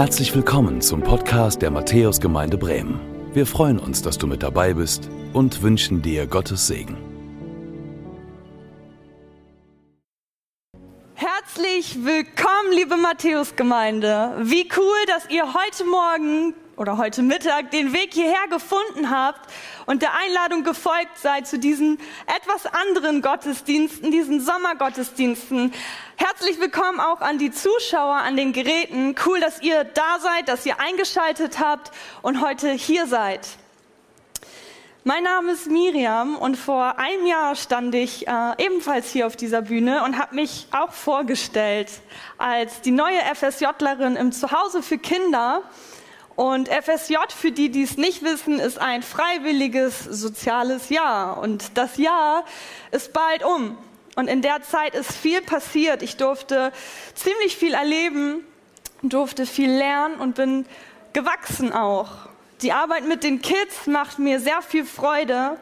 Herzlich willkommen zum Podcast der Matthäusgemeinde Bremen. Wir freuen uns, dass du mit dabei bist und wünschen dir Gottes Segen. Herzlich willkommen, liebe Matthäusgemeinde. Wie cool, dass ihr heute Morgen oder heute Mittag den Weg hierher gefunden habt und der Einladung gefolgt seid zu diesen etwas anderen Gottesdiensten, diesen Sommergottesdiensten. Herzlich willkommen auch an die Zuschauer an den Geräten. Cool, dass ihr da seid, dass ihr eingeschaltet habt und heute hier seid. Mein Name ist Miriam und vor einem Jahr stand ich äh, ebenfalls hier auf dieser Bühne und habe mich auch vorgestellt als die neue FSJlerin im Zuhause für Kinder und FSJ, für die, die es nicht wissen, ist ein freiwilliges soziales Jahr. Und das Jahr ist bald um. Und in der Zeit ist viel passiert. Ich durfte ziemlich viel erleben, durfte viel lernen und bin gewachsen auch. Die Arbeit mit den Kids macht mir sehr viel Freude.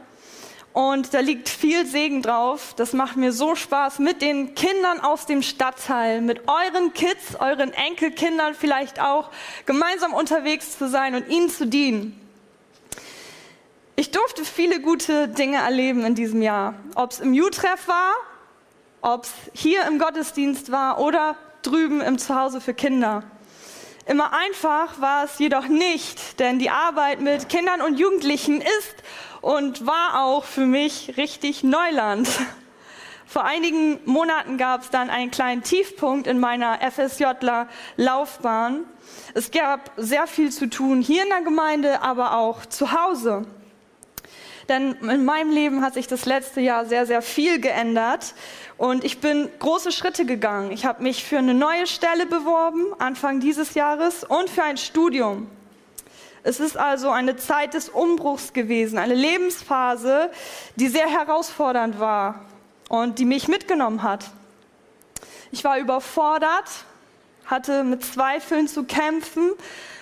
Und da liegt viel Segen drauf. Das macht mir so Spaß, mit den Kindern aus dem Stadtteil, mit euren Kids, euren Enkelkindern vielleicht auch, gemeinsam unterwegs zu sein und ihnen zu dienen. Ich durfte viele gute Dinge erleben in diesem Jahr. Ob es im U-Treff war, ob es hier im Gottesdienst war oder drüben im Zuhause für Kinder. Immer einfach war es jedoch nicht, denn die Arbeit mit Kindern und Jugendlichen ist und war auch für mich richtig Neuland. Vor einigen Monaten gab es dann einen kleinen Tiefpunkt in meiner FSJler-Laufbahn. Es gab sehr viel zu tun hier in der Gemeinde, aber auch zu Hause. Denn in meinem Leben hat sich das letzte Jahr sehr, sehr viel geändert und ich bin große Schritte gegangen. Ich habe mich für eine neue Stelle beworben, Anfang dieses Jahres, und für ein Studium. Es ist also eine Zeit des Umbruchs gewesen, eine Lebensphase, die sehr herausfordernd war und die mich mitgenommen hat. Ich war überfordert, hatte mit Zweifeln zu kämpfen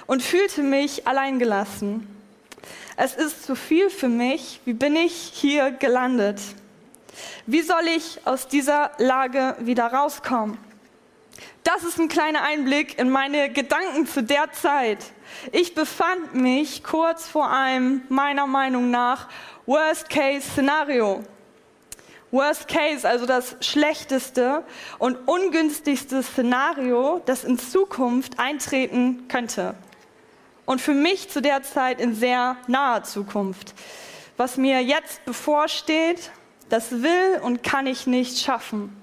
und fühlte mich alleingelassen. Es ist zu viel für mich. Wie bin ich hier gelandet? Wie soll ich aus dieser Lage wieder rauskommen? Das ist ein kleiner Einblick in meine Gedanken zu der Zeit. Ich befand mich kurz vor einem, meiner Meinung nach, Worst-Case-Szenario. Worst Case, also das schlechteste und ungünstigste Szenario, das in Zukunft eintreten könnte. Und für mich zu der Zeit in sehr naher Zukunft. Was mir jetzt bevorsteht, das will und kann ich nicht schaffen.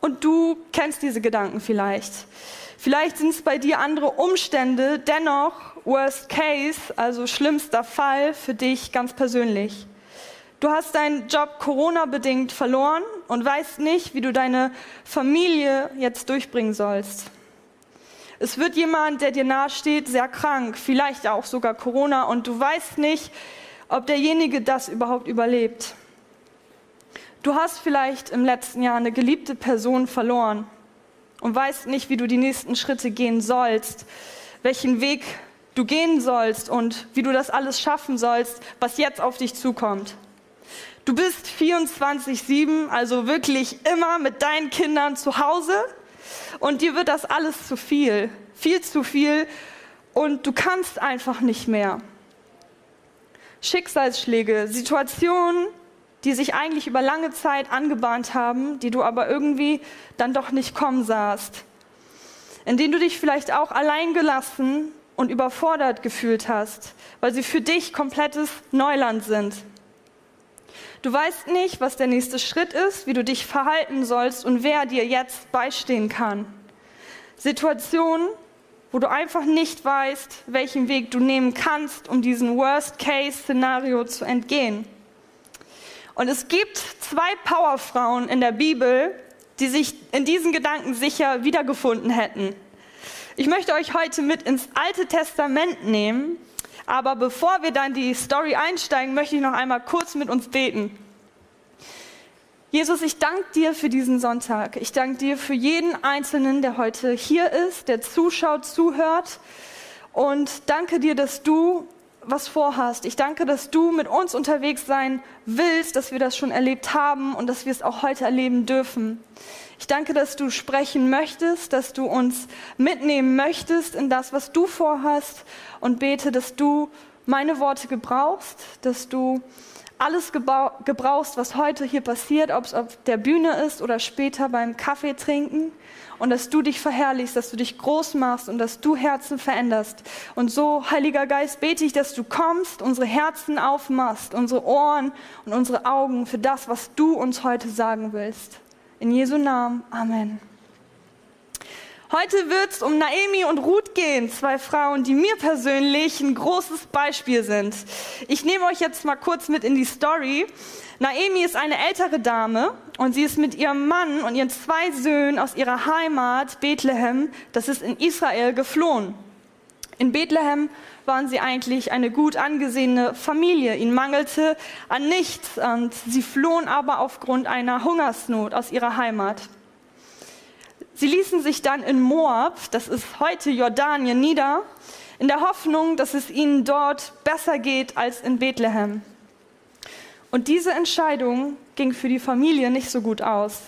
Und du kennst diese Gedanken vielleicht. Vielleicht sind es bei dir andere Umstände, dennoch Worst Case, also schlimmster Fall für dich ganz persönlich. Du hast deinen Job Corona-bedingt verloren und weißt nicht, wie du deine Familie jetzt durchbringen sollst. Es wird jemand, der dir nahesteht, sehr krank, vielleicht auch sogar Corona und du weißt nicht, ob derjenige das überhaupt überlebt. Du hast vielleicht im letzten Jahr eine geliebte Person verloren und weißt nicht, wie du die nächsten Schritte gehen sollst, welchen Weg du gehen sollst und wie du das alles schaffen sollst, was jetzt auf dich zukommt. Du bist 24-7, also wirklich immer mit deinen Kindern zu Hause und dir wird das alles zu viel, viel zu viel und du kannst einfach nicht mehr. Schicksalsschläge, Situationen, die sich eigentlich über lange Zeit angebahnt haben, die du aber irgendwie dann doch nicht kommen sahst. In denen du dich vielleicht auch alleingelassen und überfordert gefühlt hast, weil sie für dich komplettes Neuland sind. Du weißt nicht, was der nächste Schritt ist, wie du dich verhalten sollst und wer dir jetzt beistehen kann. Situationen, wo du einfach nicht weißt, welchen Weg du nehmen kannst, um diesem Worst-Case-Szenario zu entgehen. Und es gibt zwei Powerfrauen in der Bibel, die sich in diesen Gedanken sicher wiedergefunden hätten. Ich möchte euch heute mit ins Alte Testament nehmen, aber bevor wir dann die Story einsteigen, möchte ich noch einmal kurz mit uns beten. Jesus, ich danke dir für diesen Sonntag. Ich danke dir für jeden Einzelnen, der heute hier ist, der zuschaut, zuhört. Und danke dir, dass du was vorhast. Ich danke, dass du mit uns unterwegs sein willst, dass wir das schon erlebt haben und dass wir es auch heute erleben dürfen. Ich danke, dass du sprechen möchtest, dass du uns mitnehmen möchtest in das, was du vorhast und bete, dass du meine Worte gebrauchst, dass du alles gebrauchst, was heute hier passiert, ob es auf der Bühne ist oder später beim Kaffee trinken und dass du dich verherrlichst, dass du dich groß machst und dass du Herzen veränderst. Und so, Heiliger Geist, bete ich, dass du kommst, unsere Herzen aufmachst, unsere Ohren und unsere Augen für das, was du uns heute sagen willst. In Jesu Namen. Amen. Heute wird es um Naomi und Ruth gehen, zwei Frauen, die mir persönlich ein großes Beispiel sind. Ich nehme euch jetzt mal kurz mit in die Story. Naomi ist eine ältere Dame und sie ist mit ihrem Mann und ihren zwei Söhnen aus ihrer Heimat Bethlehem, das ist in Israel, geflohen. In Bethlehem waren sie eigentlich eine gut angesehene Familie. Ihnen mangelte an nichts und sie flohen aber aufgrund einer Hungersnot aus ihrer Heimat. Sie ließen sich dann in Moab, das ist heute Jordanien, nieder, in der Hoffnung, dass es ihnen dort besser geht als in Bethlehem. Und diese Entscheidung ging für die Familie nicht so gut aus.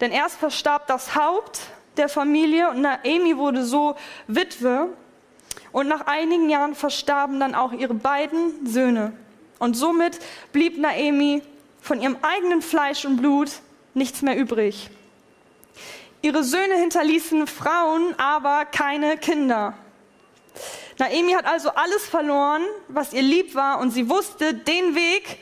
Denn erst verstarb das Haupt der Familie und Naomi wurde so Witwe und nach einigen Jahren verstarben dann auch ihre beiden Söhne. Und somit blieb Naomi von ihrem eigenen Fleisch und Blut nichts mehr übrig. Ihre Söhne hinterließen Frauen, aber keine Kinder. Naomi hat also alles verloren, was ihr lieb war, und sie wusste, den Weg,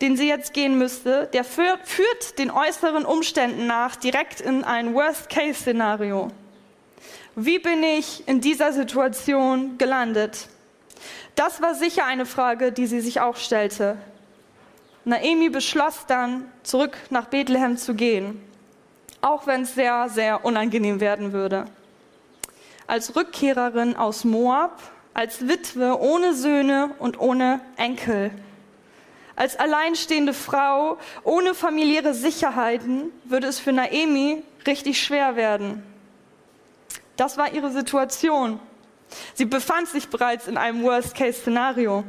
den sie jetzt gehen müsste, der führt, führt den äußeren Umständen nach direkt in ein Worst-Case-Szenario. Wie bin ich in dieser Situation gelandet? Das war sicher eine Frage, die sie sich auch stellte. Naomi beschloss dann, zurück nach Bethlehem zu gehen, auch wenn es sehr, sehr unangenehm werden würde. Als Rückkehrerin aus Moab, als Witwe ohne Söhne und ohne Enkel, als alleinstehende Frau ohne familiäre Sicherheiten würde es für Naomi richtig schwer werden. Das war ihre Situation. Sie befand sich bereits in einem Worst-Case-Szenario.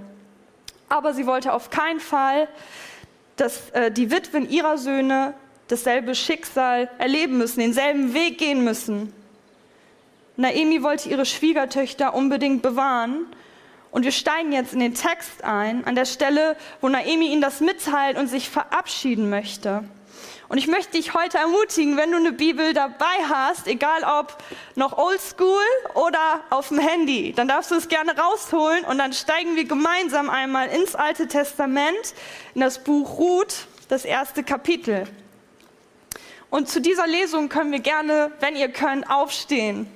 Aber sie wollte auf keinen Fall, dass äh, die Witwen ihrer Söhne dasselbe Schicksal erleben müssen, denselben Weg gehen müssen. Naomi wollte ihre Schwiegertöchter unbedingt bewahren. Und wir steigen jetzt in den Text ein, an der Stelle, wo Naomi ihnen das mitteilt und sich verabschieden möchte. Und ich möchte dich heute ermutigen, wenn du eine Bibel dabei hast, egal ob noch oldschool oder auf dem Handy, dann darfst du es gerne rausholen und dann steigen wir gemeinsam einmal ins Alte Testament, in das Buch Ruth, das erste Kapitel. Und zu dieser Lesung können wir gerne, wenn ihr könnt, aufstehen.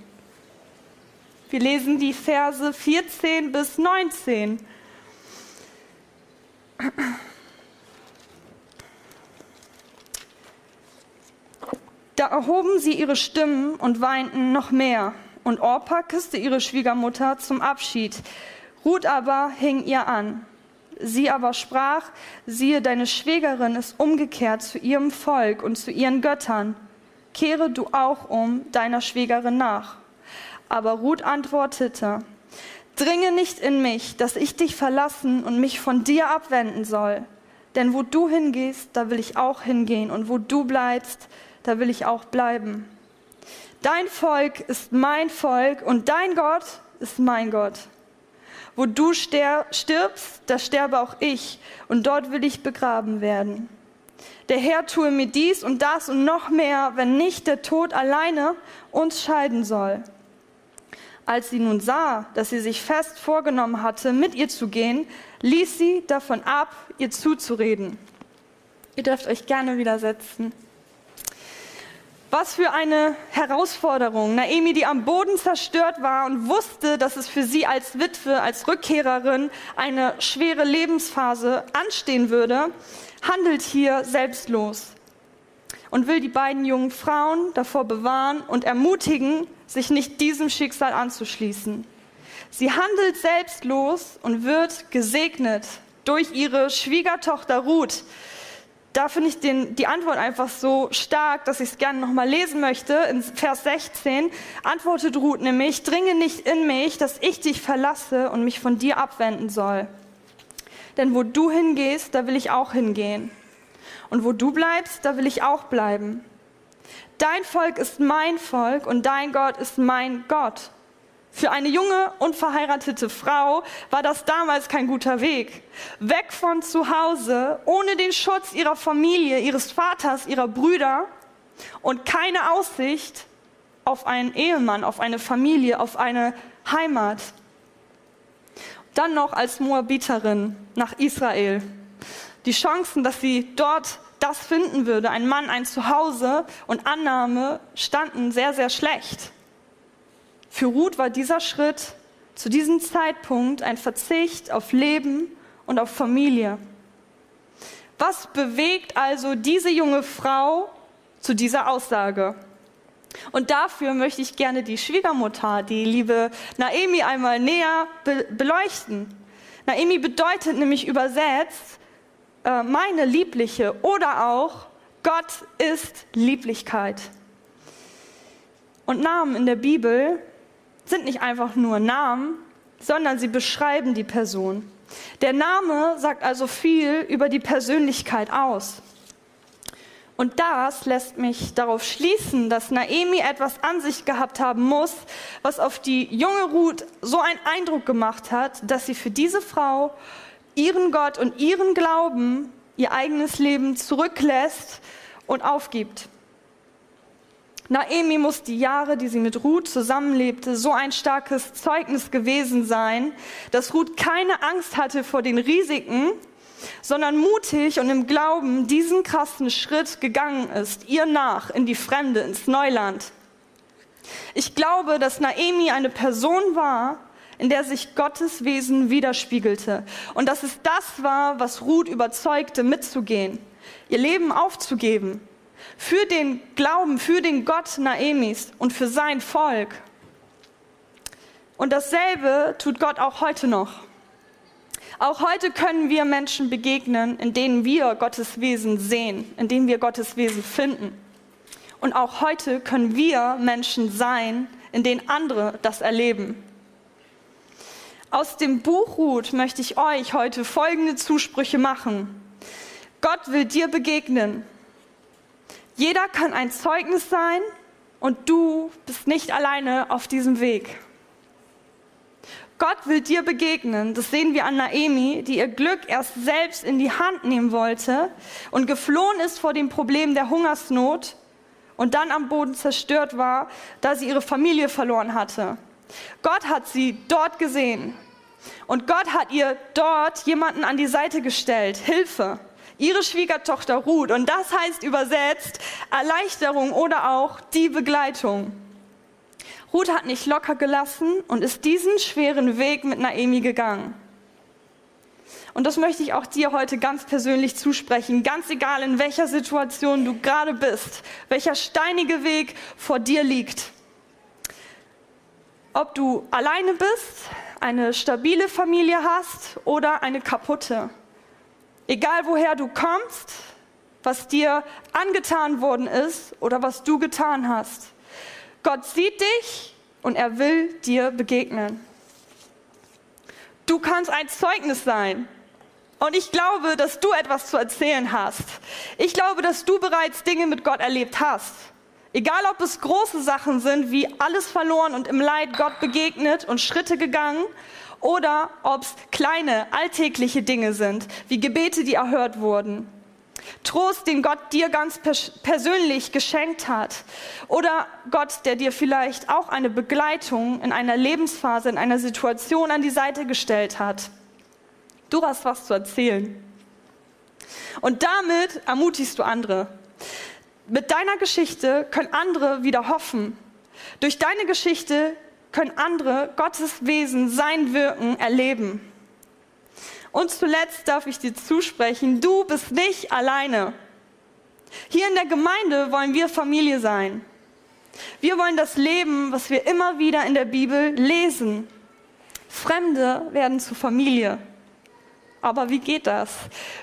Wir lesen die Verse 14 bis 19. Da erhoben sie ihre Stimmen und weinten noch mehr. Und Orpa küsste ihre Schwiegermutter zum Abschied. Ruth aber hing ihr an. Sie aber sprach, siehe, deine Schwägerin ist umgekehrt zu ihrem Volk und zu ihren Göttern. Kehre du auch um deiner Schwägerin nach. Aber Ruth antwortete, Dringe nicht in mich, dass ich dich verlassen und mich von dir abwenden soll. Denn wo du hingehst, da will ich auch hingehen, und wo du bleibst, da will ich auch bleiben. Dein Volk ist mein Volk und dein Gott ist mein Gott. Wo du stirbst, da sterbe auch ich und dort will ich begraben werden. Der Herr tue mir dies und das und noch mehr, wenn nicht der Tod alleine uns scheiden soll. Als sie nun sah, dass sie sich fest vorgenommen hatte, mit ihr zu gehen, ließ sie davon ab, ihr zuzureden. Ihr dürft euch gerne widersetzen. Was für eine Herausforderung. Naomi, die am Boden zerstört war und wusste, dass es für sie als Witwe, als Rückkehrerin eine schwere Lebensphase anstehen würde, handelt hier selbstlos und will die beiden jungen Frauen davor bewahren und ermutigen, sich nicht diesem Schicksal anzuschließen. Sie handelt selbstlos und wird gesegnet durch ihre Schwiegertochter Ruth, da finde ich den, die Antwort einfach so stark, dass ich es gerne nochmal lesen möchte. In Vers 16 antwortet Ruth nämlich, dringe nicht in mich, dass ich dich verlasse und mich von dir abwenden soll. Denn wo du hingehst, da will ich auch hingehen. Und wo du bleibst, da will ich auch bleiben. Dein Volk ist mein Volk und dein Gott ist mein Gott. Für eine junge, unverheiratete Frau war das damals kein guter Weg. Weg von zu Hause, ohne den Schutz ihrer Familie, ihres Vaters, ihrer Brüder und keine Aussicht auf einen Ehemann, auf eine Familie, auf eine Heimat. Dann noch als Moabiterin nach Israel. Die Chancen, dass sie dort das finden würde, ein Mann, ein Zuhause und Annahme, standen sehr, sehr schlecht. Für Ruth war dieser Schritt zu diesem Zeitpunkt ein Verzicht auf Leben und auf Familie. Was bewegt also diese junge Frau zu dieser Aussage? Und dafür möchte ich gerne die Schwiegermutter, die liebe Naemi, einmal näher be beleuchten. Naemi bedeutet nämlich übersetzt äh, meine Liebliche oder auch Gott ist Lieblichkeit. Und Namen in der Bibel sind nicht einfach nur Namen, sondern sie beschreiben die Person. Der Name sagt also viel über die Persönlichkeit aus. Und das lässt mich darauf schließen, dass Naemi etwas an sich gehabt haben muss, was auf die junge Ruth so einen Eindruck gemacht hat, dass sie für diese Frau ihren Gott und ihren Glauben, ihr eigenes Leben zurücklässt und aufgibt. Naemi muss die Jahre, die sie mit Ruth zusammenlebte, so ein starkes Zeugnis gewesen sein, dass Ruth keine Angst hatte vor den Risiken, sondern mutig und im Glauben diesen krassen Schritt gegangen ist, ihr nach in die Fremde, ins Neuland. Ich glaube, dass Naemi eine Person war, in der sich Gottes Wesen widerspiegelte und dass es das war, was Ruth überzeugte, mitzugehen, ihr Leben aufzugeben, für den Glauben, für den Gott Naemis und für sein Volk. Und dasselbe tut Gott auch heute noch. Auch heute können wir Menschen begegnen, in denen wir Gottes Wesen sehen, in denen wir Gottes Wesen finden. Und auch heute können wir Menschen sein, in denen andere das erleben. Aus dem Buch Ruth möchte ich euch heute folgende Zusprüche machen. Gott will dir begegnen jeder kann ein Zeugnis sein und du bist nicht alleine auf diesem Weg. Gott will dir begegnen. Das sehen wir an Naemi, die ihr Glück erst selbst in die Hand nehmen wollte und geflohen ist vor dem Problem der Hungersnot und dann am Boden zerstört war, da sie ihre Familie verloren hatte. Gott hat sie dort gesehen und Gott hat ihr dort jemanden an die Seite gestellt, Hilfe ihre Schwiegertochter Ruth. Und das heißt übersetzt Erleichterung oder auch die Begleitung. Ruth hat nicht locker gelassen und ist diesen schweren Weg mit Naemi gegangen. Und das möchte ich auch dir heute ganz persönlich zusprechen, ganz egal in welcher Situation du gerade bist, welcher steinige Weg vor dir liegt. Ob du alleine bist, eine stabile Familie hast oder eine kaputte. Egal woher du kommst, was dir angetan worden ist oder was du getan hast. Gott sieht dich und er will dir begegnen. Du kannst ein Zeugnis sein. Und ich glaube, dass du etwas zu erzählen hast. Ich glaube, dass du bereits Dinge mit Gott erlebt hast. Egal, ob es große Sachen sind, wie alles verloren und im Leid Gott begegnet und Schritte gegangen, oder ob es kleine, alltägliche Dinge sind, wie Gebete, die erhört wurden. Trost, den Gott dir ganz persönlich geschenkt hat. Oder Gott, der dir vielleicht auch eine Begleitung in einer Lebensphase, in einer Situation an die Seite gestellt hat. Du hast was zu erzählen. Und damit ermutigst du andere. Mit deiner Geschichte können andere wieder hoffen. Durch deine Geschichte können andere Gottes Wesen, sein Wirken erleben. Und zuletzt darf ich dir zusprechen, du bist nicht alleine. Hier in der Gemeinde wollen wir Familie sein. Wir wollen das Leben, was wir immer wieder in der Bibel lesen. Fremde werden zu Familie. Aber wie geht das?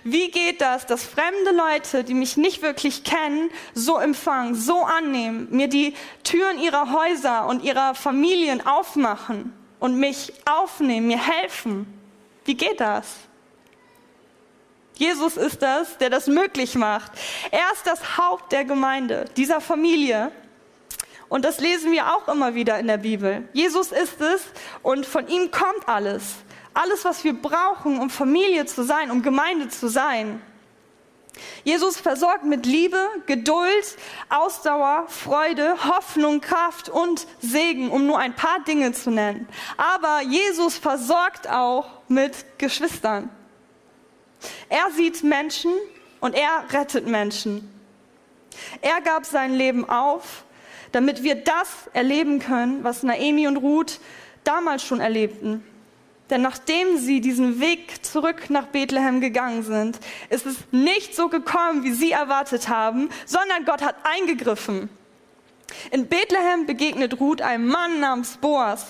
Wie geht das, dass fremde Leute, die mich nicht wirklich kennen, so empfangen, so annehmen, mir die Türen ihrer Häuser und ihrer Familien aufmachen und mich aufnehmen, mir helfen? Wie geht das? Jesus ist das, der das möglich macht. Er ist das Haupt der Gemeinde, dieser Familie. Und das lesen wir auch immer wieder in der Bibel. Jesus ist es und von ihm kommt alles. Alles, was wir brauchen, um Familie zu sein, um Gemeinde zu sein. Jesus versorgt mit Liebe, Geduld, Ausdauer, Freude, Hoffnung, Kraft und Segen, um nur ein paar Dinge zu nennen. Aber Jesus versorgt auch mit Geschwistern. Er sieht Menschen und er rettet Menschen. Er gab sein Leben auf, damit wir das erleben können, was Naemi und Ruth damals schon erlebten. Denn nachdem sie diesen Weg zurück nach Bethlehem gegangen sind, ist es nicht so gekommen, wie sie erwartet haben, sondern Gott hat eingegriffen. In Bethlehem begegnet Ruth einem Mann namens Boas.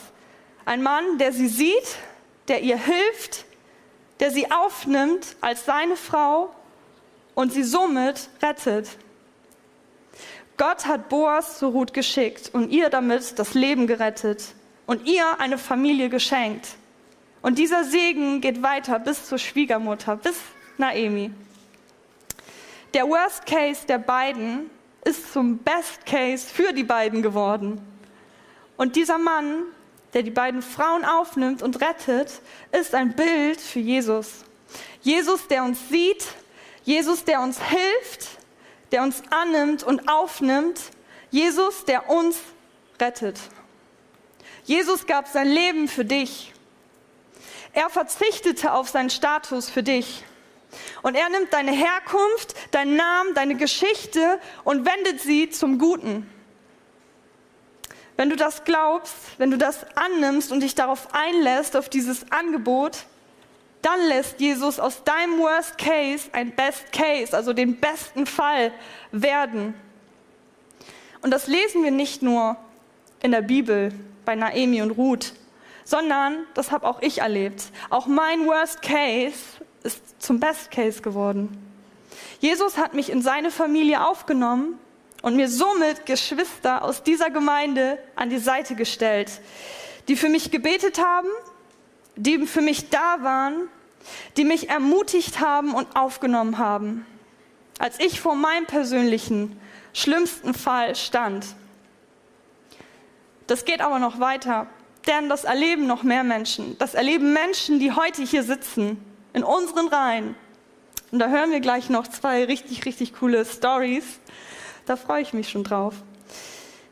Ein Mann, der sie sieht, der ihr hilft, der sie aufnimmt als seine Frau und sie somit rettet. Gott hat Boas zu Ruth geschickt und ihr damit das Leben gerettet und ihr eine Familie geschenkt. Und dieser Segen geht weiter bis zur Schwiegermutter, bis Naemi. Der Worst Case der beiden ist zum Best Case für die beiden geworden. Und dieser Mann, der die beiden Frauen aufnimmt und rettet, ist ein Bild für Jesus. Jesus, der uns sieht, Jesus, der uns hilft, der uns annimmt und aufnimmt, Jesus, der uns rettet. Jesus gab sein Leben für dich. Er verzichtete auf seinen Status für dich. Und er nimmt deine Herkunft, deinen Namen, deine Geschichte und wendet sie zum Guten. Wenn du das glaubst, wenn du das annimmst und dich darauf einlässt, auf dieses Angebot, dann lässt Jesus aus deinem Worst Case ein Best Case, also den besten Fall werden. Und das lesen wir nicht nur in der Bibel bei Naemi und Ruth, sondern das habe auch ich erlebt. Auch mein Worst Case ist zum Best Case geworden. Jesus hat mich in seine Familie aufgenommen und mir somit Geschwister aus dieser Gemeinde an die Seite gestellt, die für mich gebetet haben, die für mich da waren, die mich ermutigt haben und aufgenommen haben, als ich vor meinem persönlichen schlimmsten Fall stand. Das geht aber noch weiter. Denn das erleben noch mehr Menschen. Das erleben Menschen, die heute hier sitzen, in unseren Reihen. Und da hören wir gleich noch zwei richtig, richtig coole Stories. Da freue ich mich schon drauf.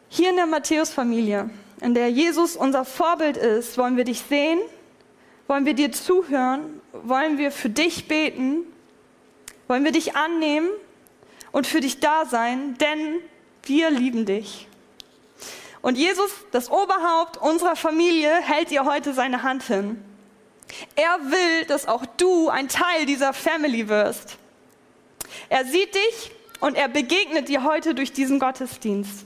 Hier in der Matthäus-Familie, in der Jesus unser Vorbild ist, wollen wir dich sehen, wollen wir dir zuhören, wollen wir für dich beten, wollen wir dich annehmen und für dich da sein, denn wir lieben dich. Und Jesus, das Oberhaupt unserer Familie, hält dir heute seine Hand hin. Er will, dass auch du ein Teil dieser Family wirst. Er sieht dich und er begegnet dir heute durch diesen Gottesdienst.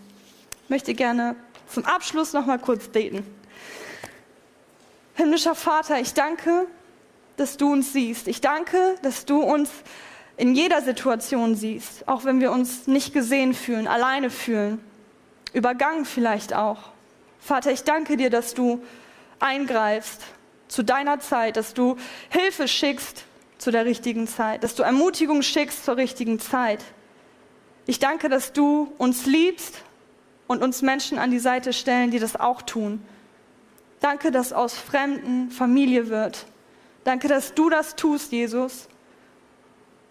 Ich möchte gerne zum Abschluss noch mal kurz beten. Himmlischer Vater, ich danke, dass du uns siehst. Ich danke, dass du uns in jeder Situation siehst, auch wenn wir uns nicht gesehen fühlen, alleine fühlen übergangen vielleicht auch. Vater, ich danke dir, dass du eingreifst zu deiner Zeit, dass du Hilfe schickst zu der richtigen Zeit, dass du Ermutigung schickst zur richtigen Zeit. Ich danke, dass du uns liebst und uns Menschen an die Seite stellen, die das auch tun. Danke, dass aus Fremden Familie wird. Danke, dass du das tust, Jesus.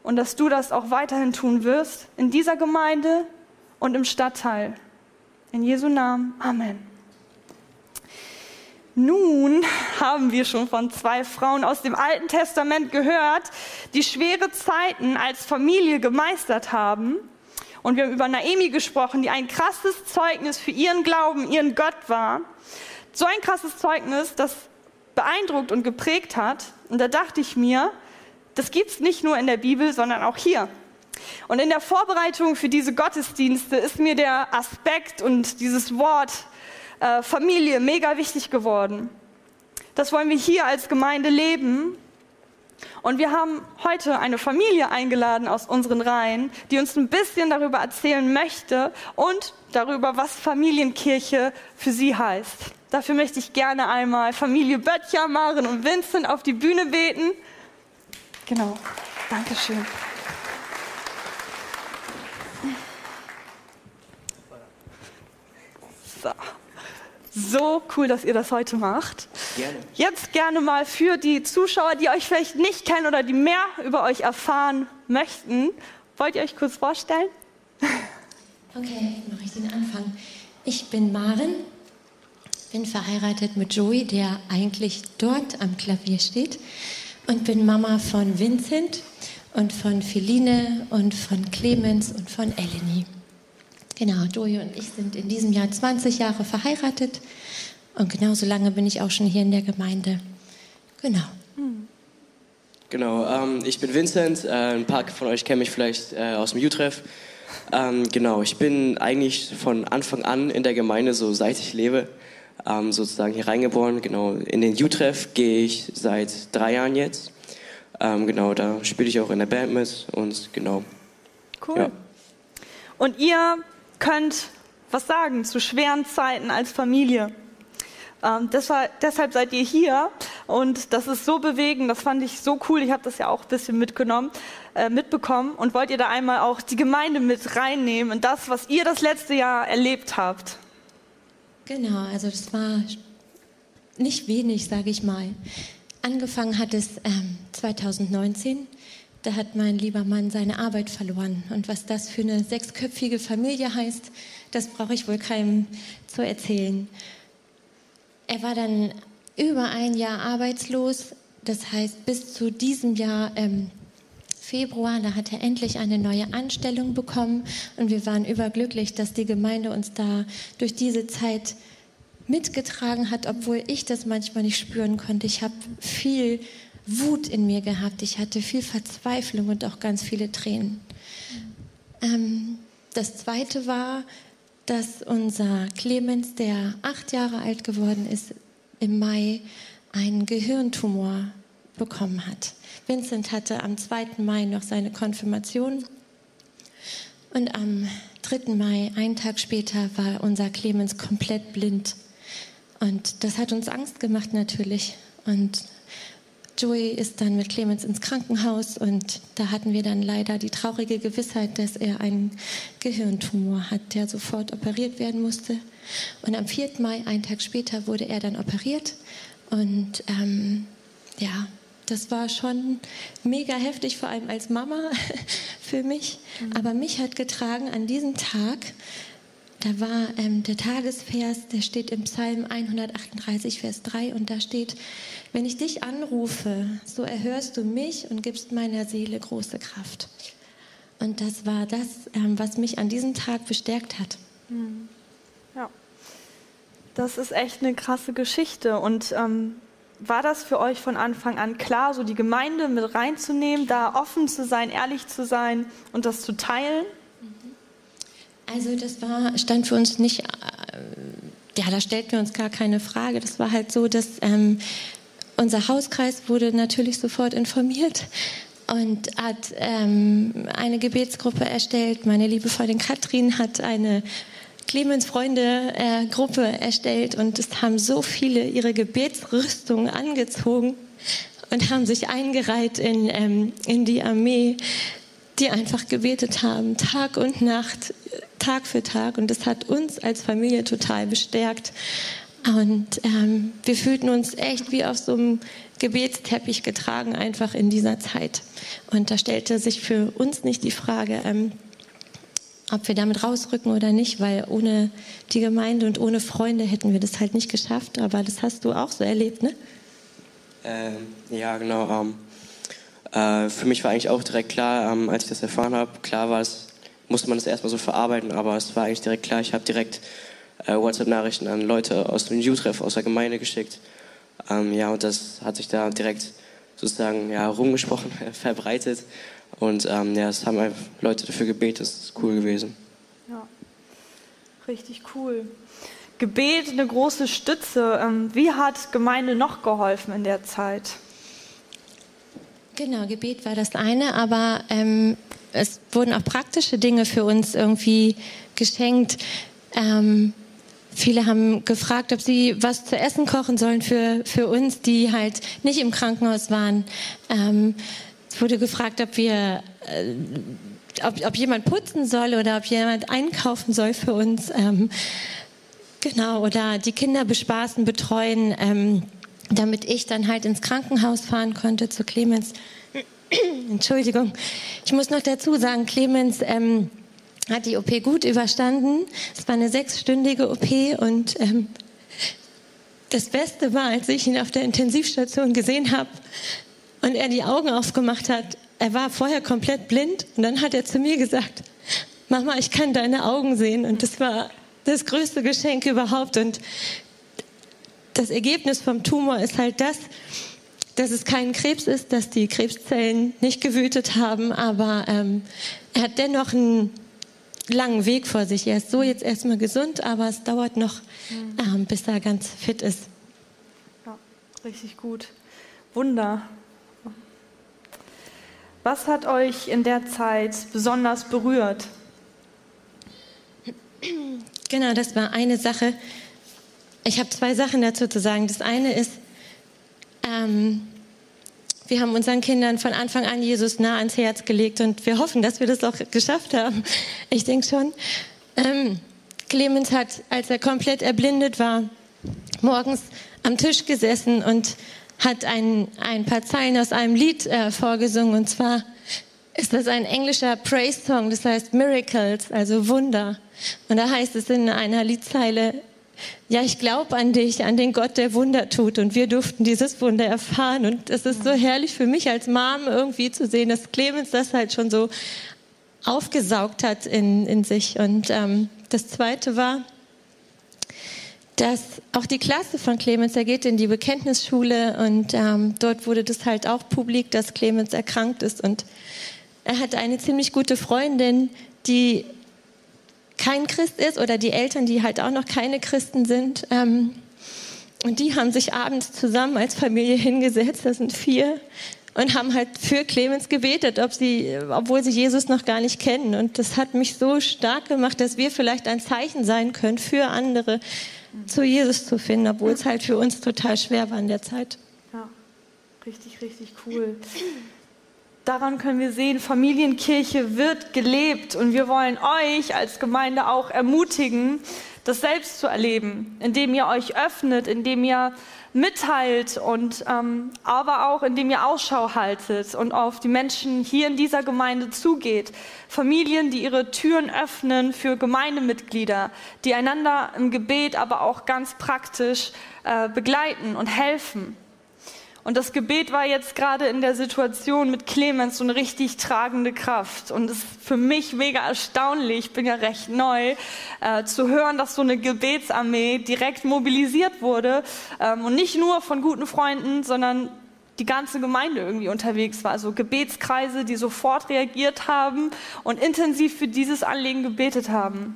Und dass du das auch weiterhin tun wirst in dieser Gemeinde und im Stadtteil. In Jesu Namen. Amen. Nun haben wir schon von zwei Frauen aus dem Alten Testament gehört, die schwere Zeiten als Familie gemeistert haben. Und wir haben über Naemi gesprochen, die ein krasses Zeugnis für ihren Glauben, ihren Gott war. So ein krasses Zeugnis, das beeindruckt und geprägt hat. Und da dachte ich mir, das gibt es nicht nur in der Bibel, sondern auch hier. Und in der Vorbereitung für diese Gottesdienste ist mir der Aspekt und dieses Wort äh, Familie mega wichtig geworden. Das wollen wir hier als Gemeinde leben. Und wir haben heute eine Familie eingeladen aus unseren Reihen, die uns ein bisschen darüber erzählen möchte und darüber, was Familienkirche für sie heißt. Dafür möchte ich gerne einmal Familie Böttcher, Maren und Vincent auf die Bühne beten. Genau. Dankeschön. So. So cool, dass ihr das heute macht. Gerne. Jetzt gerne mal für die Zuschauer, die euch vielleicht nicht kennen oder die mehr über euch erfahren möchten. Wollt ihr euch kurz vorstellen? Okay, mache ich den Anfang. Ich bin Maren, bin verheiratet mit Joey, der eigentlich dort am Klavier steht und bin Mama von Vincent und von Feline und von Clemens und von Eleni. Genau, Joey und ich sind in diesem Jahr 20 Jahre verheiratet und genauso lange bin ich auch schon hier in der Gemeinde. Genau. Genau, ähm, ich bin Vincent. Äh, ein paar von euch kennen mich vielleicht äh, aus dem U-Treff. Ähm, genau, ich bin eigentlich von Anfang an in der Gemeinde, so seit ich lebe, ähm, sozusagen hier reingeboren. Genau, in den U-Treff gehe ich seit drei Jahren jetzt. Ähm, genau, da spiele ich auch in der Band mit und genau. Cool. Ja. Und ihr könnt was sagen zu schweren Zeiten als Familie. Ähm, deshalb, deshalb seid ihr hier und das ist so bewegend, das fand ich so cool. Ich habe das ja auch ein bisschen mitgenommen, äh, mitbekommen und wollt ihr da einmal auch die Gemeinde mit reinnehmen und das, was ihr das letzte Jahr erlebt habt. Genau, also das war nicht wenig, sage ich mal. Angefangen hat es ähm, 2019 da hat mein lieber Mann seine Arbeit verloren. Und was das für eine sechsköpfige Familie heißt, das brauche ich wohl keinem zu erzählen. Er war dann über ein Jahr arbeitslos. Das heißt, bis zu diesem Jahr ähm, Februar, da hat er endlich eine neue Anstellung bekommen. Und wir waren überglücklich, dass die Gemeinde uns da durch diese Zeit mitgetragen hat, obwohl ich das manchmal nicht spüren konnte. Ich habe viel Wut in mir gehabt. Ich hatte viel Verzweiflung und auch ganz viele Tränen. Ähm, das Zweite war, dass unser Clemens, der acht Jahre alt geworden ist, im Mai einen Gehirntumor bekommen hat. Vincent hatte am 2. Mai noch seine Konfirmation und am 3. Mai, einen Tag später, war unser Clemens komplett blind. Und das hat uns Angst gemacht natürlich. Und Joey ist dann mit Clemens ins Krankenhaus und da hatten wir dann leider die traurige Gewissheit, dass er einen Gehirntumor hat, der sofort operiert werden musste. Und am 4. Mai, einen Tag später, wurde er dann operiert. Und ähm, ja, das war schon mega heftig, vor allem als Mama für mich. Mhm. Aber mich hat getragen an diesem Tag, da war ähm, der Tagesvers, der steht im Psalm 138, Vers 3 und da steht, wenn ich dich anrufe, so erhörst du mich und gibst meiner Seele große Kraft. Und das war das, ähm, was mich an diesem Tag bestärkt hat. Hm. Ja, das ist echt eine krasse Geschichte. Und ähm, war das für euch von Anfang an klar, so die Gemeinde mit reinzunehmen, da offen zu sein, ehrlich zu sein und das zu teilen? Also das war, stand für uns nicht, äh, ja, da stellten wir uns gar keine Frage. Das war halt so, dass ähm, unser Hauskreis wurde natürlich sofort informiert und hat ähm, eine Gebetsgruppe erstellt. Meine liebe Freundin Katrin hat eine Clemens Freunde äh, Gruppe erstellt und es haben so viele ihre Gebetsrüstung angezogen und haben sich eingereiht in, ähm, in die Armee, die einfach gebetet haben, Tag und Nacht, Tag für Tag. Und das hat uns als Familie total bestärkt. Und ähm, wir fühlten uns echt wie auf so einem Gebetsteppich getragen, einfach in dieser Zeit. Und da stellte sich für uns nicht die Frage, ähm, ob wir damit rausrücken oder nicht, weil ohne die Gemeinde und ohne Freunde hätten wir das halt nicht geschafft. Aber das hast du auch so erlebt, ne? Ähm, ja, genau. Ähm, äh, für mich war eigentlich auch direkt klar, ähm, als ich das erfahren habe, klar war es, musste man das erstmal so verarbeiten, aber es war eigentlich direkt klar, ich habe direkt äh, WhatsApp-Nachrichten an Leute aus dem U-Treff, aus der Gemeinde geschickt. Ähm, ja, und das hat sich da direkt sozusagen ja, rumgesprochen, verbreitet. Und ähm, ja, es haben Leute dafür gebetet, das ist cool gewesen. Ja, richtig cool. Gebet eine große Stütze. Ähm, wie hat Gemeinde noch geholfen in der Zeit? Genau, Gebet war das eine, aber ähm, es wurden auch praktische Dinge für uns irgendwie geschenkt. Ähm, Viele haben gefragt, ob sie was zu essen kochen sollen für, für uns, die halt nicht im Krankenhaus waren. Ähm, ich wurde gefragt, ob wir, äh, ob, ob, jemand putzen soll oder ob jemand einkaufen soll für uns. Ähm, genau, oder die Kinder bespaßen, betreuen, ähm, damit ich dann halt ins Krankenhaus fahren konnte zu Clemens. Entschuldigung. Ich muss noch dazu sagen, Clemens ähm, hat die OP gut überstanden. Es war eine sechsstündige OP und ähm, das Beste war, als ich ihn auf der Intensivstation gesehen habe und er die Augen aufgemacht hat. Er war vorher komplett blind und dann hat er zu mir gesagt, Mama, ich kann deine Augen sehen. Und das war das größte Geschenk überhaupt. Und das Ergebnis vom Tumor ist halt das, dass es kein Krebs ist, dass die Krebszellen nicht gewütet haben, aber ähm, er hat dennoch einen langen Weg vor sich. Er ist so jetzt erstmal gesund, aber es dauert noch, mhm. ähm, bis er ganz fit ist. Ja, richtig gut. Wunder. Was hat euch in der Zeit besonders berührt? Genau, das war eine Sache. Ich habe zwei Sachen dazu zu sagen. Das eine ist, ähm, wir haben unseren Kindern von Anfang an Jesus nah ans Herz gelegt und wir hoffen, dass wir das auch geschafft haben. Ich denke schon. Ähm, Clemens hat, als er komplett erblindet war, morgens am Tisch gesessen und hat ein, ein paar Zeilen aus einem Lied äh, vorgesungen. Und zwar ist das ein englischer Praise-Song, das heißt Miracles, also Wunder. Und da heißt es in einer Liedzeile, ja, ich glaube an dich, an den Gott, der Wunder tut. Und wir durften dieses Wunder erfahren. Und es ist so herrlich für mich als Mom irgendwie zu sehen, dass Clemens das halt schon so aufgesaugt hat in, in sich. Und ähm, das Zweite war, dass auch die Klasse von Clemens, er geht in die Bekenntnisschule und ähm, dort wurde das halt auch publik, dass Clemens erkrankt ist. Und er hat eine ziemlich gute Freundin, die kein Christ ist oder die Eltern, die halt auch noch keine Christen sind. Ähm, und die haben sich abends zusammen als Familie hingesetzt, das sind vier, und haben halt für Clemens gebetet, ob sie, obwohl sie Jesus noch gar nicht kennen. Und das hat mich so stark gemacht, dass wir vielleicht ein Zeichen sein können für andere, zu Jesus zu finden, obwohl es halt für uns total schwer war in der Zeit. Ja, richtig, richtig cool daran können wir sehen, Familienkirche wird gelebt und wir wollen euch als Gemeinde auch ermutigen, das selbst zu erleben, indem ihr euch öffnet, indem ihr mitteilt und ähm, aber auch indem ihr Ausschau haltet und auf die Menschen hier in dieser Gemeinde zugeht. Familien, die ihre Türen öffnen für Gemeindemitglieder, die einander im Gebet, aber auch ganz praktisch äh, begleiten und helfen. Und das Gebet war jetzt gerade in der Situation mit Clemens so eine richtig tragende Kraft. Und es ist für mich mega erstaunlich, ich bin ja recht neu, äh, zu hören, dass so eine Gebetsarmee direkt mobilisiert wurde ähm, und nicht nur von guten Freunden, sondern die ganze Gemeinde irgendwie unterwegs war. Also Gebetskreise, die sofort reagiert haben und intensiv für dieses Anliegen gebetet haben.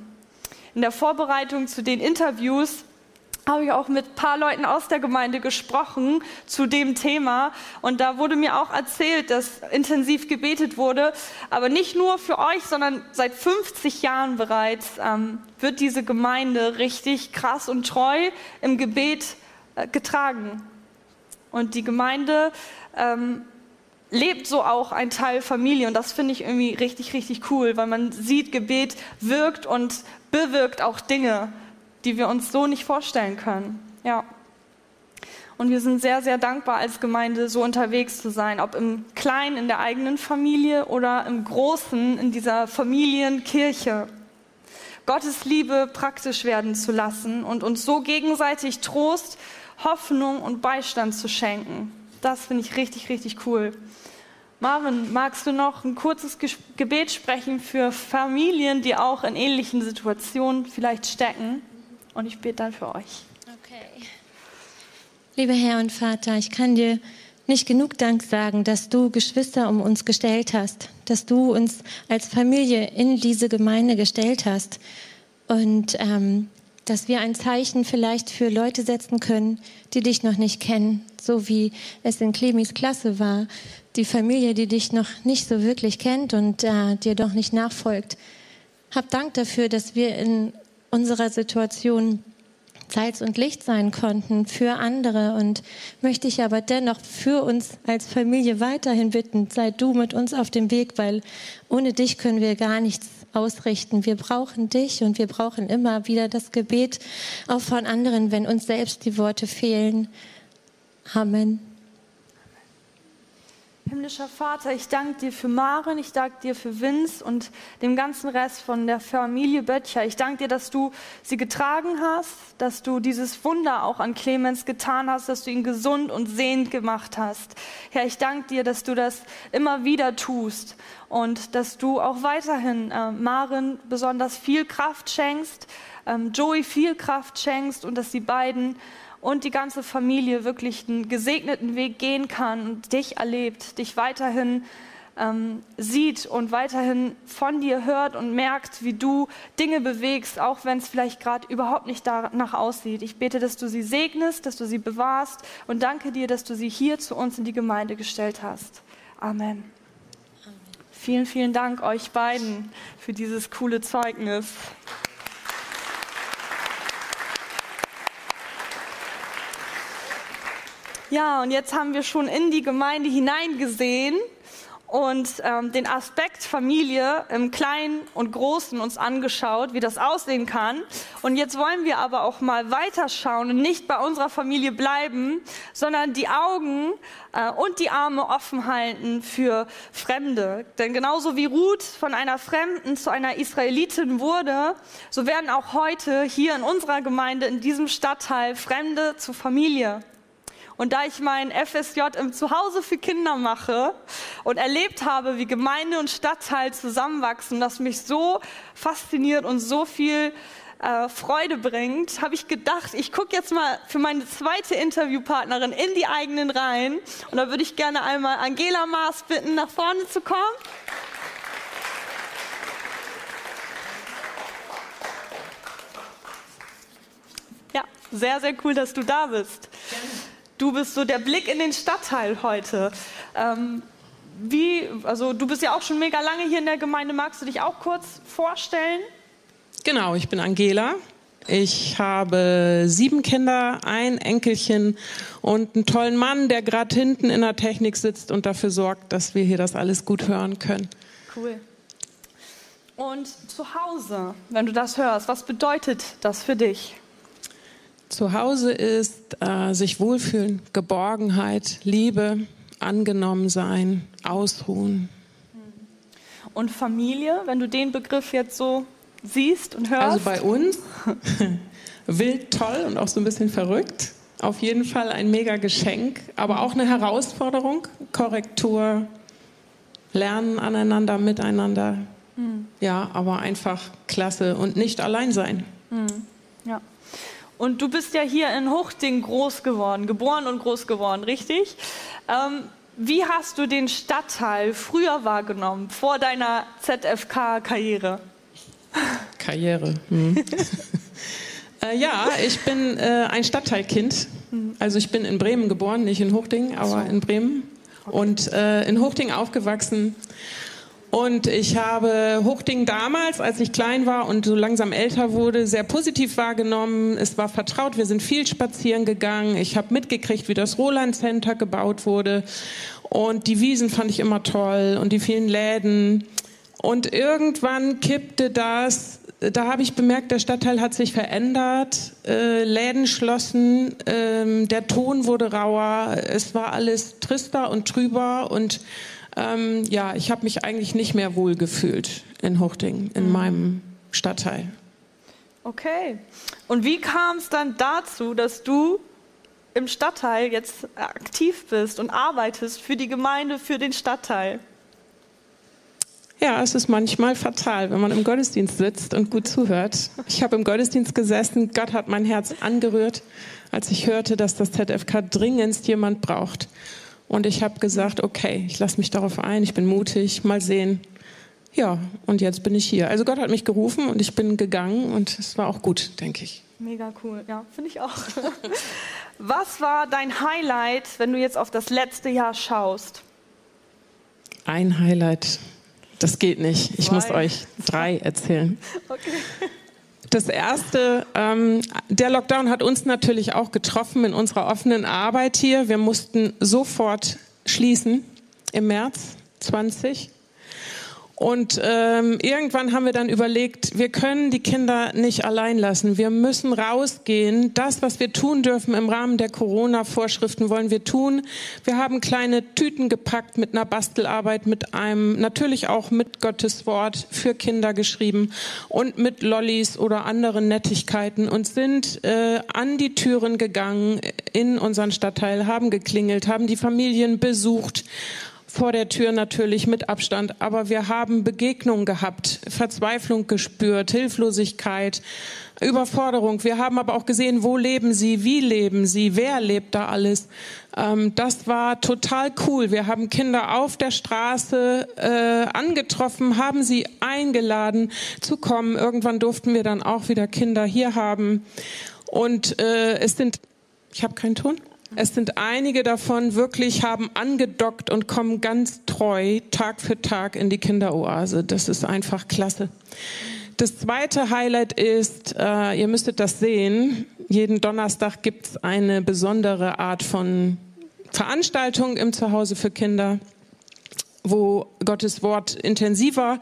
In der Vorbereitung zu den Interviews habe ich auch mit ein paar Leuten aus der Gemeinde gesprochen zu dem Thema. Und da wurde mir auch erzählt, dass intensiv gebetet wurde. Aber nicht nur für euch, sondern seit 50 Jahren bereits ähm, wird diese Gemeinde richtig krass und treu im Gebet äh, getragen. Und die Gemeinde ähm, lebt so auch ein Teil Familie. Und das finde ich irgendwie richtig, richtig cool, weil man sieht, Gebet wirkt und bewirkt auch Dinge die wir uns so nicht vorstellen können. Ja. Und wir sind sehr, sehr dankbar als Gemeinde, so unterwegs zu sein, ob im Kleinen in der eigenen Familie oder im Großen in dieser Familienkirche. Gottes Liebe praktisch werden zu lassen und uns so gegenseitig Trost, Hoffnung und Beistand zu schenken. Das finde ich richtig, richtig cool. Marvin, magst du noch ein kurzes Gebet sprechen für Familien, die auch in ähnlichen Situationen vielleicht stecken? Und ich bete dann für euch. Okay. Lieber Herr und Vater, ich kann dir nicht genug Dank sagen, dass du Geschwister um uns gestellt hast, dass du uns als Familie in diese Gemeinde gestellt hast und ähm, dass wir ein Zeichen vielleicht für Leute setzen können, die dich noch nicht kennen, so wie es in Clemis Klasse war, die Familie, die dich noch nicht so wirklich kennt und äh, dir doch nicht nachfolgt. Hab Dank dafür, dass wir in unserer Situation Salz und Licht sein konnten für andere. Und möchte ich aber dennoch für uns als Familie weiterhin bitten, sei du mit uns auf dem Weg, weil ohne dich können wir gar nichts ausrichten. Wir brauchen dich und wir brauchen immer wieder das Gebet auch von anderen, wenn uns selbst die Worte fehlen. Amen. Himmlischer Vater, ich danke dir für Maren, ich danke dir für Vince und dem ganzen Rest von der Familie Böttcher. Ich danke dir, dass du sie getragen hast, dass du dieses Wunder auch an Clemens getan hast, dass du ihn gesund und sehend gemacht hast. Herr, ich danke dir, dass du das immer wieder tust und dass du auch weiterhin äh, Maren besonders viel Kraft schenkst, ähm, Joey viel Kraft schenkst und dass die beiden und die ganze Familie wirklich einen gesegneten Weg gehen kann und dich erlebt, dich weiterhin ähm, sieht und weiterhin von dir hört und merkt, wie du Dinge bewegst, auch wenn es vielleicht gerade überhaupt nicht danach aussieht. Ich bete, dass du sie segnest, dass du sie bewahrst und danke dir, dass du sie hier zu uns in die Gemeinde gestellt hast. Amen. Amen. Vielen, vielen Dank euch beiden für dieses coole Zeugnis. Ja, und jetzt haben wir schon in die Gemeinde hineingesehen und ähm, den Aspekt Familie im Kleinen und Großen uns angeschaut, wie das aussehen kann. Und jetzt wollen wir aber auch mal weiterschauen und nicht bei unserer Familie bleiben, sondern die Augen äh, und die Arme offen halten für Fremde. Denn genauso wie Ruth von einer Fremden zu einer Israelitin wurde, so werden auch heute hier in unserer Gemeinde, in diesem Stadtteil, Fremde zu Familie. Und da ich mein FSJ im Zuhause für Kinder mache und erlebt habe, wie Gemeinde und Stadtteil zusammenwachsen, das mich so fasziniert und so viel äh, Freude bringt, habe ich gedacht, ich gucke jetzt mal für meine zweite Interviewpartnerin in die eigenen Reihen. Und da würde ich gerne einmal Angela Maas bitten, nach vorne zu kommen. Ja, sehr, sehr cool, dass du da bist. Du bist so der Blick in den Stadtteil heute. Ähm, wie, also du bist ja auch schon mega lange hier in der Gemeinde. Magst du dich auch kurz vorstellen? Genau, ich bin Angela. Ich habe sieben Kinder, ein Enkelchen und einen tollen Mann, der gerade hinten in der Technik sitzt und dafür sorgt, dass wir hier das alles gut hören können. Cool. Und zu Hause, wenn du das hörst, was bedeutet das für dich? Zu Hause ist äh, sich wohlfühlen, Geborgenheit, Liebe, angenommen sein, ausruhen. Und Familie, wenn du den Begriff jetzt so siehst und hörst? Also bei uns wild, toll und auch so ein bisschen verrückt. Auf jeden Fall ein mega Geschenk, aber auch eine Herausforderung. Korrektur, lernen aneinander, miteinander. Mhm. Ja, aber einfach klasse und nicht allein sein. Mhm. Ja. Und du bist ja hier in Huchting groß geworden, geboren und groß geworden, richtig? Ähm, wie hast du den Stadtteil früher wahrgenommen, vor deiner ZFK-Karriere? Karriere. Hm. äh, ja, ich bin äh, ein Stadtteilkind. Also ich bin in Bremen geboren, nicht in Huchting, aber so. in Bremen. Okay. Und äh, in Huchting aufgewachsen. Und ich habe Hochding damals, als ich klein war und so langsam älter wurde, sehr positiv wahrgenommen. Es war vertraut, wir sind viel spazieren gegangen. Ich habe mitgekriegt, wie das Roland Center gebaut wurde. Und die Wiesen fand ich immer toll und die vielen Läden. Und irgendwann kippte das. Da habe ich bemerkt, der Stadtteil hat sich verändert. Äh, Läden schlossen, äh, der Ton wurde rauer. Es war alles trister und trüber und ähm, ja, ich habe mich eigentlich nicht mehr wohl gefühlt in Huchting, in mhm. meinem Stadtteil. Okay. Und wie kam es dann dazu, dass du im Stadtteil jetzt aktiv bist und arbeitest für die Gemeinde, für den Stadtteil? Ja, es ist manchmal fatal, wenn man im Gottesdienst sitzt und gut zuhört. Ich habe im Gottesdienst gesessen, Gott hat mein Herz angerührt, als ich hörte, dass das ZFK dringendst jemand braucht. Und ich habe gesagt, okay, ich lasse mich darauf ein, ich bin mutig, mal sehen. Ja, und jetzt bin ich hier. Also Gott hat mich gerufen und ich bin gegangen und es war auch gut, denke ich. Mega cool, ja, finde ich auch. Was war dein Highlight, wenn du jetzt auf das letzte Jahr schaust? Ein Highlight, das geht nicht. Ich Zwei. muss euch drei erzählen. Okay. Das erste, ähm, der Lockdown hat uns natürlich auch getroffen in unserer offenen Arbeit hier. Wir mussten sofort schließen im März 20. Und ähm, irgendwann haben wir dann überlegt, wir können die Kinder nicht allein lassen. Wir müssen rausgehen. Das, was wir tun dürfen im Rahmen der Corona-Vorschriften, wollen wir tun. Wir haben kleine Tüten gepackt mit einer Bastelarbeit, mit einem, natürlich auch mit Gottes Wort für Kinder geschrieben und mit Lollis oder anderen Nettigkeiten und sind äh, an die Türen gegangen in unseren Stadtteil, haben geklingelt, haben die Familien besucht vor der Tür natürlich mit Abstand, aber wir haben Begegnungen gehabt, Verzweiflung gespürt, Hilflosigkeit, Überforderung. Wir haben aber auch gesehen, wo leben sie, wie leben sie, wer lebt da alles. Ähm, das war total cool. Wir haben Kinder auf der Straße äh, angetroffen, haben sie eingeladen zu kommen. Irgendwann durften wir dann auch wieder Kinder hier haben. Und äh, es sind, ich habe keinen Ton. Es sind einige davon wirklich haben angedockt und kommen ganz treu Tag für Tag in die Kinderoase. Das ist einfach klasse. Das zweite Highlight ist, äh, ihr müsstet das sehen, jeden Donnerstag gibt es eine besondere Art von Veranstaltung im Zuhause für Kinder, wo Gottes Wort intensiver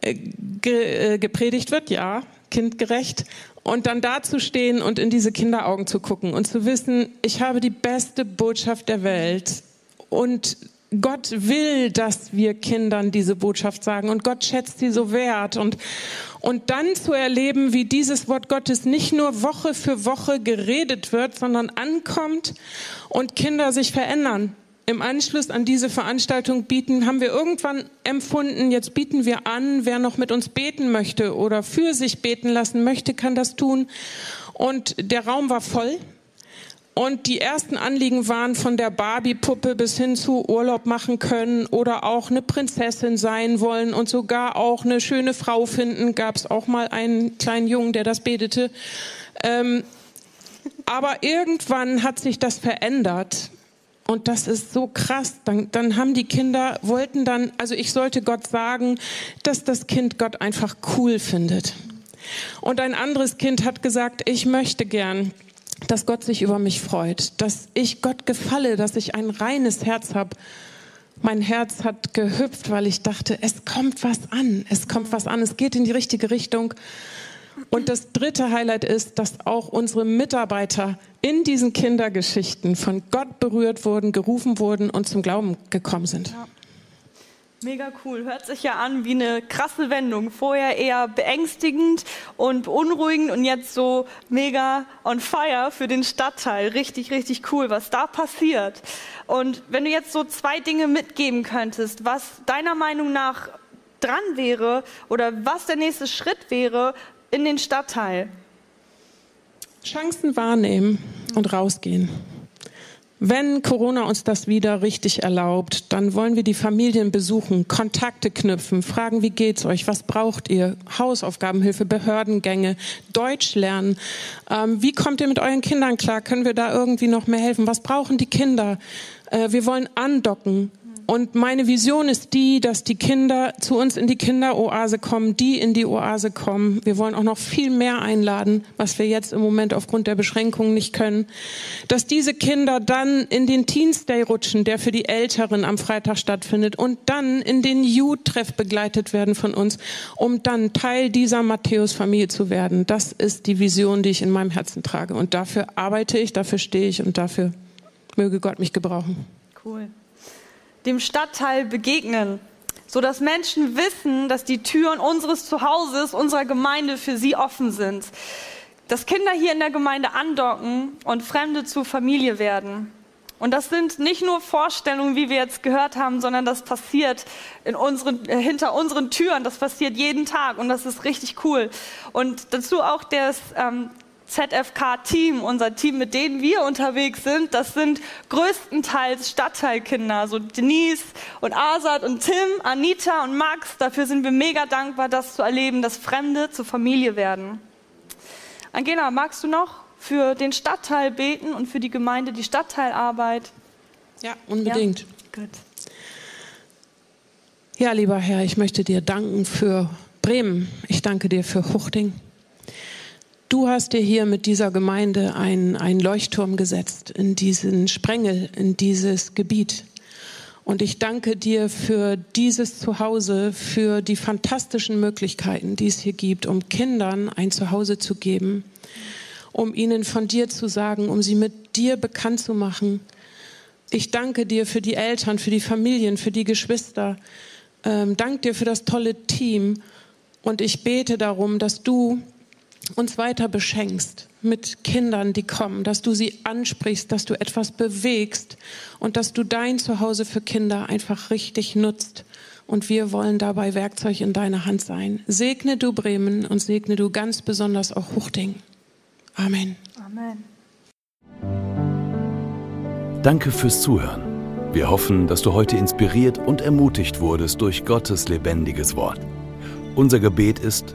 äh, ge, äh, gepredigt wird, ja, kindgerecht und dann da zu stehen und in diese Kinderaugen zu gucken und zu wissen, ich habe die beste Botschaft der Welt. Und Gott will, dass wir Kindern diese Botschaft sagen. Und Gott schätzt sie so wert. Und und dann zu erleben, wie dieses Wort Gottes nicht nur Woche für Woche geredet wird, sondern ankommt und Kinder sich verändern im Anschluss an diese Veranstaltung bieten, haben wir irgendwann empfunden, jetzt bieten wir an, wer noch mit uns beten möchte oder für sich beten lassen möchte, kann das tun. Und der Raum war voll. Und die ersten Anliegen waren von der Barbie-Puppe bis hin zu Urlaub machen können oder auch eine Prinzessin sein wollen und sogar auch eine schöne Frau finden. Gab es auch mal einen kleinen Jungen, der das betete. Ähm, aber irgendwann hat sich das verändert und das ist so krass. Dann, dann haben die Kinder, wollten dann, also ich sollte Gott sagen, dass das Kind Gott einfach cool findet. Und ein anderes Kind hat gesagt, ich möchte gern, dass Gott sich über mich freut, dass ich Gott gefalle, dass ich ein reines Herz habe. Mein Herz hat gehüpft, weil ich dachte, es kommt was an, es kommt was an, es geht in die richtige Richtung. Und das dritte Highlight ist, dass auch unsere Mitarbeiter in diesen Kindergeschichten von Gott berührt wurden, gerufen wurden und zum Glauben gekommen sind. Ja. Mega cool. Hört sich ja an wie eine krasse Wendung. Vorher eher beängstigend und beunruhigend und jetzt so mega on fire für den Stadtteil. Richtig, richtig cool, was da passiert. Und wenn du jetzt so zwei Dinge mitgeben könntest, was deiner Meinung nach dran wäre oder was der nächste Schritt wäre, in den Stadtteil? Chancen wahrnehmen und rausgehen. Wenn Corona uns das wieder richtig erlaubt, dann wollen wir die Familien besuchen, Kontakte knüpfen, fragen, wie geht's euch, was braucht ihr, Hausaufgabenhilfe, Behördengänge, Deutsch lernen. Ähm, wie kommt ihr mit euren Kindern klar? Können wir da irgendwie noch mehr helfen? Was brauchen die Kinder? Äh, wir wollen andocken. Und meine Vision ist die, dass die Kinder zu uns in die Kinderoase kommen, die in die Oase kommen. Wir wollen auch noch viel mehr einladen, was wir jetzt im Moment aufgrund der Beschränkungen nicht können. Dass diese Kinder dann in den Teens Day rutschen, der für die Älteren am Freitag stattfindet und dann in den Youth-Treff begleitet werden von uns, um dann Teil dieser Matthäus-Familie zu werden. Das ist die Vision, die ich in meinem Herzen trage. Und dafür arbeite ich, dafür stehe ich und dafür möge Gott mich gebrauchen. Cool dem Stadtteil begegnen, so dass Menschen wissen, dass die Türen unseres Zuhauses, unserer Gemeinde für sie offen sind. Dass Kinder hier in der Gemeinde andocken und Fremde zur Familie werden. Und das sind nicht nur Vorstellungen, wie wir jetzt gehört haben, sondern das passiert unseren, äh, hinter unseren Türen. Das passiert jeden Tag und das ist richtig cool. Und dazu auch das ähm, ZFK-Team, unser Team, mit denen wir unterwegs sind, das sind größtenteils Stadtteilkinder, so Denise und Asad und Tim, Anita und Max. Dafür sind wir mega dankbar, das zu erleben, dass Fremde zur Familie werden. Angela, magst du noch für den Stadtteil beten und für die Gemeinde die Stadtteilarbeit? Ja, unbedingt. Ja? Gut. Ja, lieber Herr, ich möchte dir danken für Bremen. Ich danke dir für Huchting. Du hast dir hier mit dieser Gemeinde einen Leuchtturm gesetzt in diesen Sprengel, in dieses Gebiet. Und ich danke dir für dieses Zuhause, für die fantastischen Möglichkeiten, die es hier gibt, um Kindern ein Zuhause zu geben, um ihnen von dir zu sagen, um sie mit dir bekannt zu machen. Ich danke dir für die Eltern, für die Familien, für die Geschwister. Ähm, danke dir für das tolle Team. Und ich bete darum, dass du uns weiter beschenkst mit Kindern, die kommen, dass du sie ansprichst, dass du etwas bewegst und dass du dein Zuhause für Kinder einfach richtig nutzt. Und wir wollen dabei Werkzeug in deiner Hand sein. Segne du Bremen und segne du ganz besonders auch Huchting. Amen. Amen. Danke fürs Zuhören. Wir hoffen, dass du heute inspiriert und ermutigt wurdest durch Gottes lebendiges Wort. Unser Gebet ist,